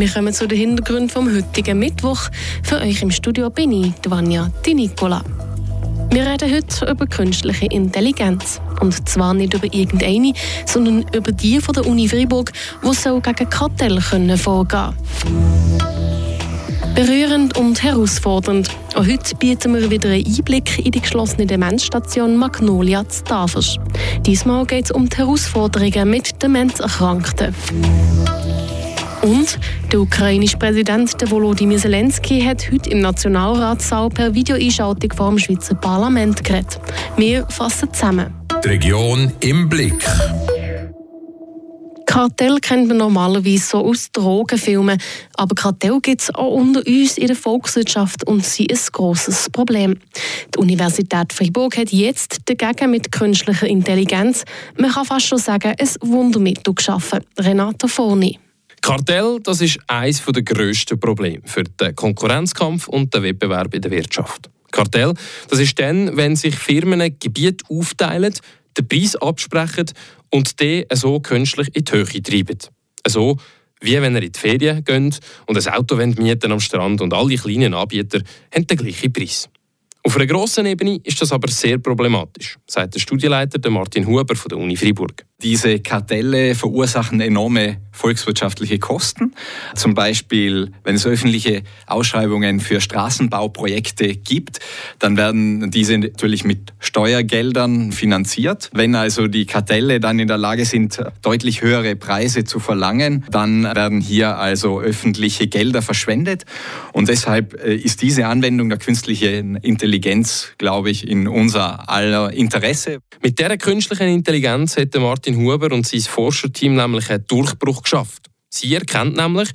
Wir kommen zu den Hintergründen vom heutigen Mittwoch. Für euch im Studio bin ich, Vanja Di Nicola. Wir reden heute über künstliche Intelligenz. Und zwar nicht über irgendeine, sondern über die von der Uni Freiburg, die so gegen Kartell können vorgehen Berührend und herausfordernd. Auch heute bieten wir wieder einen Einblick in die geschlossene Demenzstation Magnolia zu Tafers. Diesmal geht es um die Herausforderungen mit Demenzerkrankten. Und der ukrainische Präsident Volodymyr Zelensky hat heute im Nationalratssaal per Videoeinschaltung vor dem Schweizer Parlament geredet. Wir fassen zusammen. Die Region im Blick. Kartell kennt man normalerweise so aus Drogenfilmen, aber Kartell gibt es auch unter uns in der Volkswirtschaft und sie ist ein grosses Problem. Die Universität Freiburg hat jetzt dagegen mit künstlicher Intelligenz, man kann fast schon sagen, ein Wundermittel geschaffen. Renata Forni. Kartell, das ist eines der grössten Probleme für den Konkurrenzkampf und den Wettbewerb in der Wirtschaft. Kartell, das ist dann, wenn sich Firmen Gebiet aufteilen, den Preis absprechen und den so künstlich in die Höhe treiben. So wie wenn ihr in die Ferien geht und ein Auto mieten am Strand und alle kleinen Anbieter haben den gleichen Preis. Auf einer grossen Ebene ist das aber sehr problematisch, sagt der Studienleiter Martin Huber von der Uni Freiburg. Diese Kartelle verursachen enorme volkswirtschaftliche Kosten. Zum Beispiel, wenn es öffentliche Ausschreibungen für Straßenbauprojekte gibt, dann werden diese natürlich mit Steuergeldern finanziert. Wenn also die Kartelle dann in der Lage sind, deutlich höhere Preise zu verlangen, dann werden hier also öffentliche Gelder verschwendet. Und deshalb äh, ist diese Anwendung der künstlichen Intelligenz, glaube ich, in unser aller Interesse. Mit der künstlichen Intelligenz hätte Martin Huber und sein Forscherteam nämlich einen Durchbruch geschafft. Sie erkennt nämlich,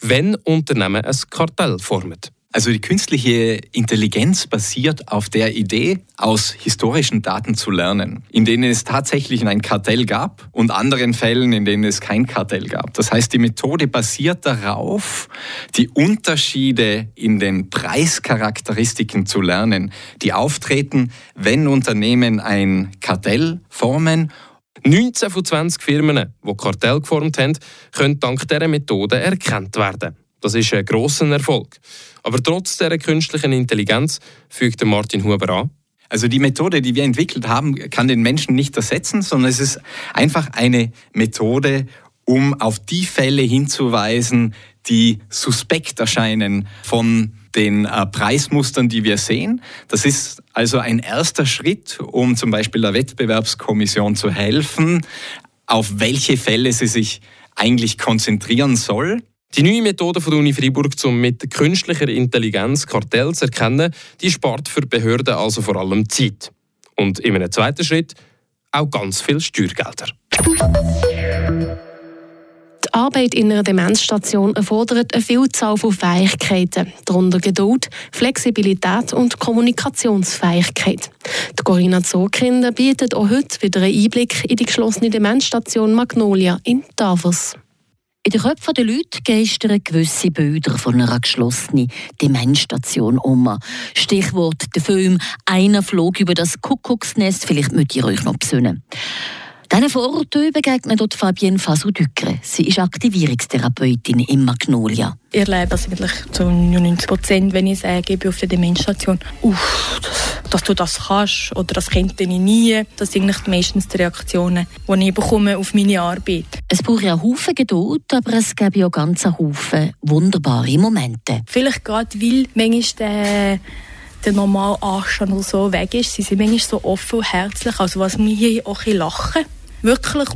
wenn Unternehmen ein Kartell formen. Also die künstliche Intelligenz basiert auf der Idee, aus historischen Daten zu lernen, in denen es tatsächlich ein Kartell gab und anderen Fällen, in denen es kein Kartell gab. Das heißt, die Methode basiert darauf, die Unterschiede in den Preischarakteristiken zu lernen, die auftreten, wenn Unternehmen ein Kartell formen 19 von 20 Firmen, die Kartell geformt haben, können dank dieser Methode erkannt werden. Das ist ein grosser Erfolg. Aber trotz dieser künstlichen Intelligenz fügt Martin Huber an, also die Methode, die wir entwickelt haben, kann den Menschen nicht ersetzen, sondern es ist einfach eine Methode, um auf die Fälle hinzuweisen, die suspekt erscheinen von den äh, Preismustern, die wir sehen. Das ist also ein erster Schritt, um zum Beispiel der Wettbewerbskommission zu helfen, auf welche Fälle sie sich eigentlich konzentrieren soll. Die neue Methode von der Uni Freiburg, um mit künstlicher Intelligenz Kartell zu erkennen, die spart für Behörden also vor allem Zeit. Und in einem zweiten Schritt auch ganz viel Steuergelder. Die Arbeit in einer Demenzstation erfordert eine Vielzahl von Fähigkeiten, darunter Geduld, Flexibilität und Kommunikationsfähigkeit. Die Corinna Zorkinder bietet auch heute wieder einen Einblick in die geschlossene Demenzstation Magnolia in Davos. In den Köpfen der Leute geistern gewisse Bilder von einer geschlossenen Demenzstation um. Stichwort der Film «Einer flog über das Kuckucksnest». Vielleicht mögt ihr euch noch besinnen. Diesen Vorurteilen begegnet dort Fabienne Fasu-Dückre. Sie ist Aktivierungstherapeutin im Magnolia. Ich erlebe das eigentlich zu 99 Prozent, wenn ich sage, ich bin auf der Demenzstation. Uff, dass, du das kannst oder das könnte ich nie. Das sind eigentlich meistens die Reaktionen, die ich bekomme auf meine Arbeit. Es braucht ja Haufen Geduld, aber es gibt ja ganz Haufen wunderbare Momente. Vielleicht gerade, weil manchmal der der normale Anstand oder so weg ist. Sie sind manchmal so offen und herzlich. Also was wir hier auch ein lachen wirklich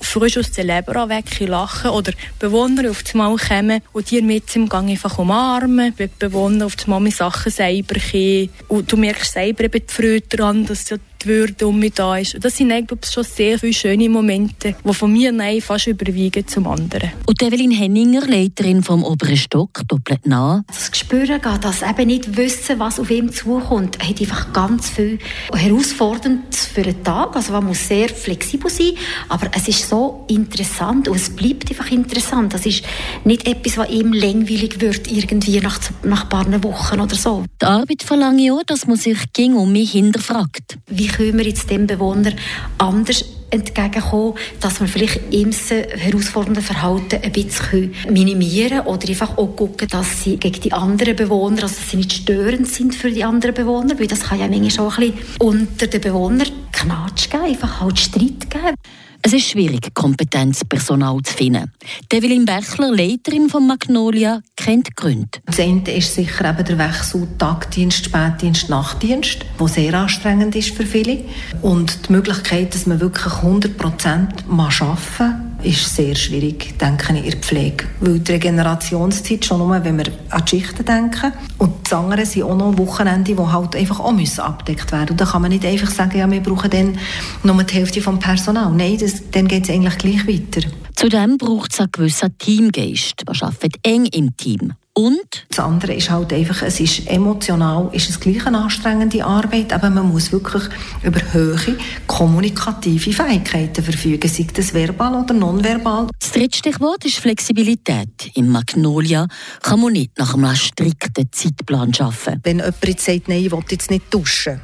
frisch aus der Leber weg lachen oder Bewohner auf das Mal kommen und dir mit im Gang einfach umarmen, die Bewohner auf das Mal mit Sachen selber kommen und du merkst selber eben die Freude daran, dass du die Würde um mich da ist. Und das sind eigentlich schon sehr viele schöne Momente, die von mir nein, fast überwiegen zum anderen. Und Evelyn Henninger, Leiterin vom oberen Stock, doppelt nah. Das Gespüren geht, das eben nicht wissen, was auf ihm zukommt, hat einfach ganz viel herausfordernd für einen Tag. Also man muss sehr flexibel sein, aber es ist so interessant und es bleibt einfach interessant. Das ist nicht etwas, was ihm langweilig wird, irgendwie nach, nach ein paar Wochen oder so. Die Arbeit verlange ich auch, dass man sich ging um mich hinterfragt. Wie können wir jetzt dem Bewohner anders entgegenkommen, dass wir vielleicht ihm herausfordernde Verhalten ein bisschen minimieren oder einfach auch gucken, dass sie gegen die anderen Bewohner, also dass sie nicht störend sind für die anderen Bewohner, weil das kann ja manchmal auch ein bisschen unter den Bewohnern Knatsch geben, einfach halt Streit geben. Es ist schwierig, Kompetenzpersonal zu finden. Develin Bechler, Leiterin von Magnolia, kennt die Gründe. Das eine ist sicher eben der Wechsel Tagdienst, Spätdienst, Nachtdienst, der sehr anstrengend ist für viele. Und die Möglichkeit, dass man wirklich 100 Prozent arbeiten kann, ist sehr schwierig, denke ich, in der Pflege. Weil die Regenerationszeit, schon nur, wenn wir an die Schichten denken, und das andere sind auch noch Wochenende, die halt einfach auch müssen abgedeckt werden Und da kann man nicht einfach sagen, ja, wir brauchen dann nur die Hälfte vom Personal. Nein, das, dann geht es eigentlich gleich weiter. Zudem braucht es einen gewissen Teamgeist. Man arbeitet eng im Team. Und? Das andere ist halt einfach, es ist emotional, ist es gleich eine anstrengende Arbeit, aber man muss wirklich über hohe kommunikative Fähigkeiten verfügen, sei das verbal oder nonverbal. Das dritte Stichwort ist Flexibilität. Im Magnolia kann man nicht nach einem strikten Zeitplan arbeiten. Wenn jemand jetzt sagt, nein, ich will jetzt nicht duschen,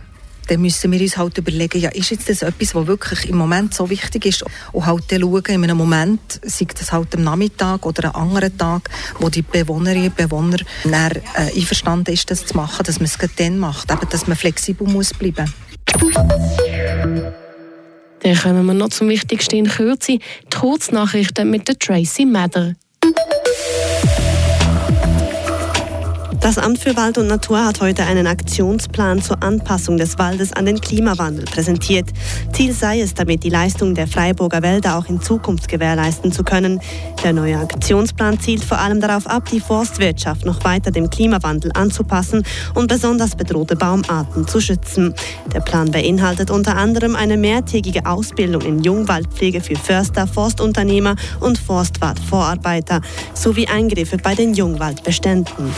dann müssen wir uns halt überlegen, ja, ist jetzt das etwas, was wirklich im Moment so wichtig ist und halt dann schauen, in einem Moment, sei das halt am Nachmittag oder einem anderen Tag, wo die Bewohnerinnen und Bewohner dann, äh, einverstanden ist, das zu machen, dass man es dann macht, eben, dass man flexibel muss bleiben. Dann kommen wir noch zum Wichtigsten in Kürze, die Kurznachrichten mit der Tracy Mather. Das Amt für Wald und Natur hat heute einen Aktionsplan zur Anpassung des Waldes an den Klimawandel präsentiert. Ziel sei es, damit die Leistung der Freiburger Wälder auch in Zukunft gewährleisten zu können. Der neue Aktionsplan zielt vor allem darauf ab, die Forstwirtschaft noch weiter dem Klimawandel anzupassen und besonders bedrohte Baumarten zu schützen. Der Plan beinhaltet unter anderem eine mehrtägige Ausbildung in Jungwaldpflege für Förster, Forstunternehmer und Forstwartvorarbeiter sowie Eingriffe bei den Jungwaldbeständen.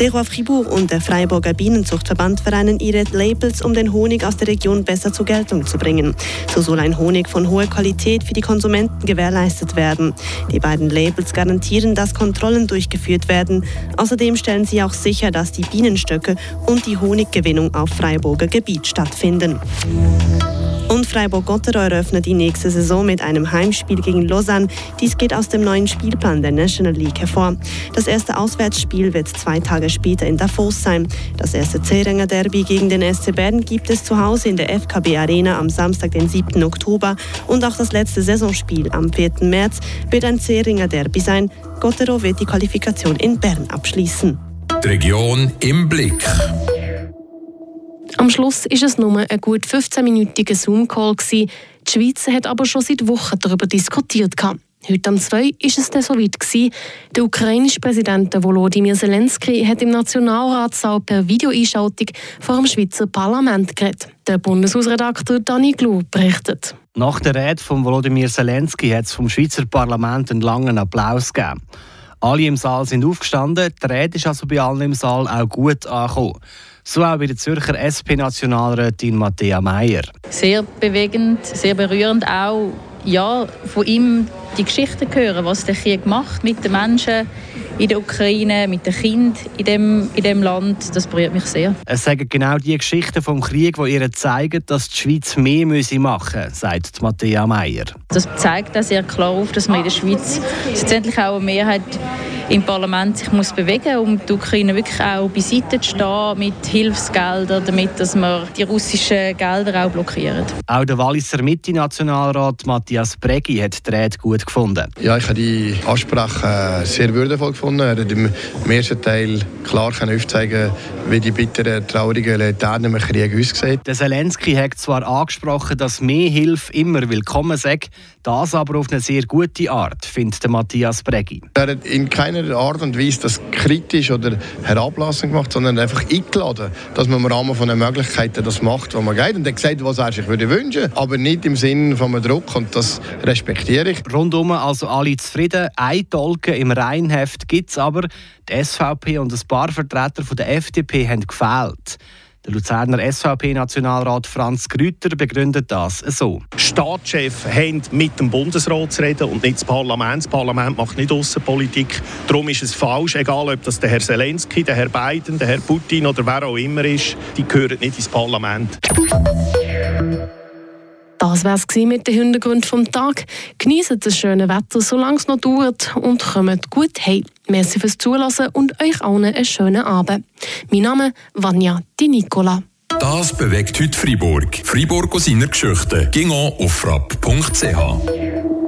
Terroir Fribourg und der Freiburger Bienenzuchtverband vereinen ihre Labels, um den Honig aus der Region besser zur Geltung zu bringen. So soll ein Honig von hoher Qualität für die Konsumenten gewährleistet werden. Die beiden Labels garantieren, dass Kontrollen durchgeführt werden. Außerdem stellen sie auch sicher, dass die Bienenstöcke und die Honiggewinnung auf Freiburger Gebiet stattfinden. Und Freiburg-Gotteron eröffnet die nächste Saison mit einem Heimspiel gegen Lausanne. Dies geht aus dem neuen Spielplan der National League hervor. Das erste Auswärtsspiel wird zwei Tage später in Davos sein. Das erste Zeringer Derby gegen den SC Bern gibt es zu Hause in der FKB Arena am Samstag, den 7. Oktober. Und auch das letzte Saisonspiel am 4. März wird ein Zeringer Derby sein. Gottero wird die Qualifikation in Bern abschließen. Die Region im Blick. Am Schluss ist es nur ein gut 15-minütiger Zoom-Call. Die Schweiz hat aber schon seit Wochen darüber diskutiert. Heute am 2 war es dann soweit. Der ukrainische Präsident Volodymyr Zelensky hat im Nationalratssaal per Videoeinschaltung vor dem Schweizer Parlament geredet. Der Bundeshausredakteur Dani Glu berichtet. Nach der Rede von Volodymyr Zelensky hat es vom Schweizer Parlament einen langen Applaus gegeben. Alle im Saal sind aufgestanden, die Rede ist also bei allen im Saal auch gut angekommen. So auch bei der Zürcher SP-Nationalrätin Matthäa Meier. Sehr bewegend, sehr berührend auch ja, von ihm die Geschichten hören, was der Krieg macht mit den Menschen in der Ukraine, mit den Kindern in dem, in dem Land. Das berührt mich sehr. Es sagen genau die Geschichten vom Krieg, die ihr zeigen, dass die Schweiz mehr müsse machen müsse, sagt Matthäa Meier. Das zeigt auch sehr klar auf, dass man in der Schweiz letztendlich auch eine Mehrheit im Parlament sich muss bewegen muss, um die Ukraine wirklich auch beiseite zu stehen mit Hilfsgeldern, damit dass wir die russischen Gelder auch blockieren. Auch der Walliser Mitte-Nationalrat Matthias Bregi hat die Rede gut gefunden. Ja, ich habe die Ansprache äh, sehr würdevoll gefunden. Er hat im ersten Teil klar aufzeigen wie die bitteren, traurigen Realitäten im Krieg aussehen. Der Zelensky hat zwar angesprochen, dass mehr Hilfe immer willkommen sei, das aber auf eine sehr gute Art, findet Matthias Bregi. Er hat in keiner Art und Weise das kritisch oder herablassend gemacht, sondern einfach eingeladen, dass man im Rahmen von den Möglichkeiten das macht, was man geht. Und er hat gesagt, was er sich würde wünschen, aber nicht im Sinne von einem Druck und das respektiere ich. Rundum also alle zufrieden. Ein Tolken im Rheinheft gibt es aber. Die SVP und ein paar Vertreter von der FDP haben gefehlt. Der Luzerner SVP-Nationalrat Franz Grüter begründet das so. Staatschefs haben mit dem Bundesrat zu reden und nicht das Parlament. Das Parlament macht nicht Außenpolitik. Darum ist es falsch, egal ob das der Herr Zelensky, der Herr Biden, der Herr Putin oder wer auch immer ist, die gehören nicht ins Parlament. Das war es mit den Hintergründen vom Tag. Genießt das schöne Wetter, solange es noch dauert und kommt gut heim. Merci fürs Zulassen und euch allen einen schönen Abend. Mein Name ist Vanja Di Nicola. Das bewegt heute Freiburg. Freiburg aus seiner Geschichte. Ging auf frapp.ch.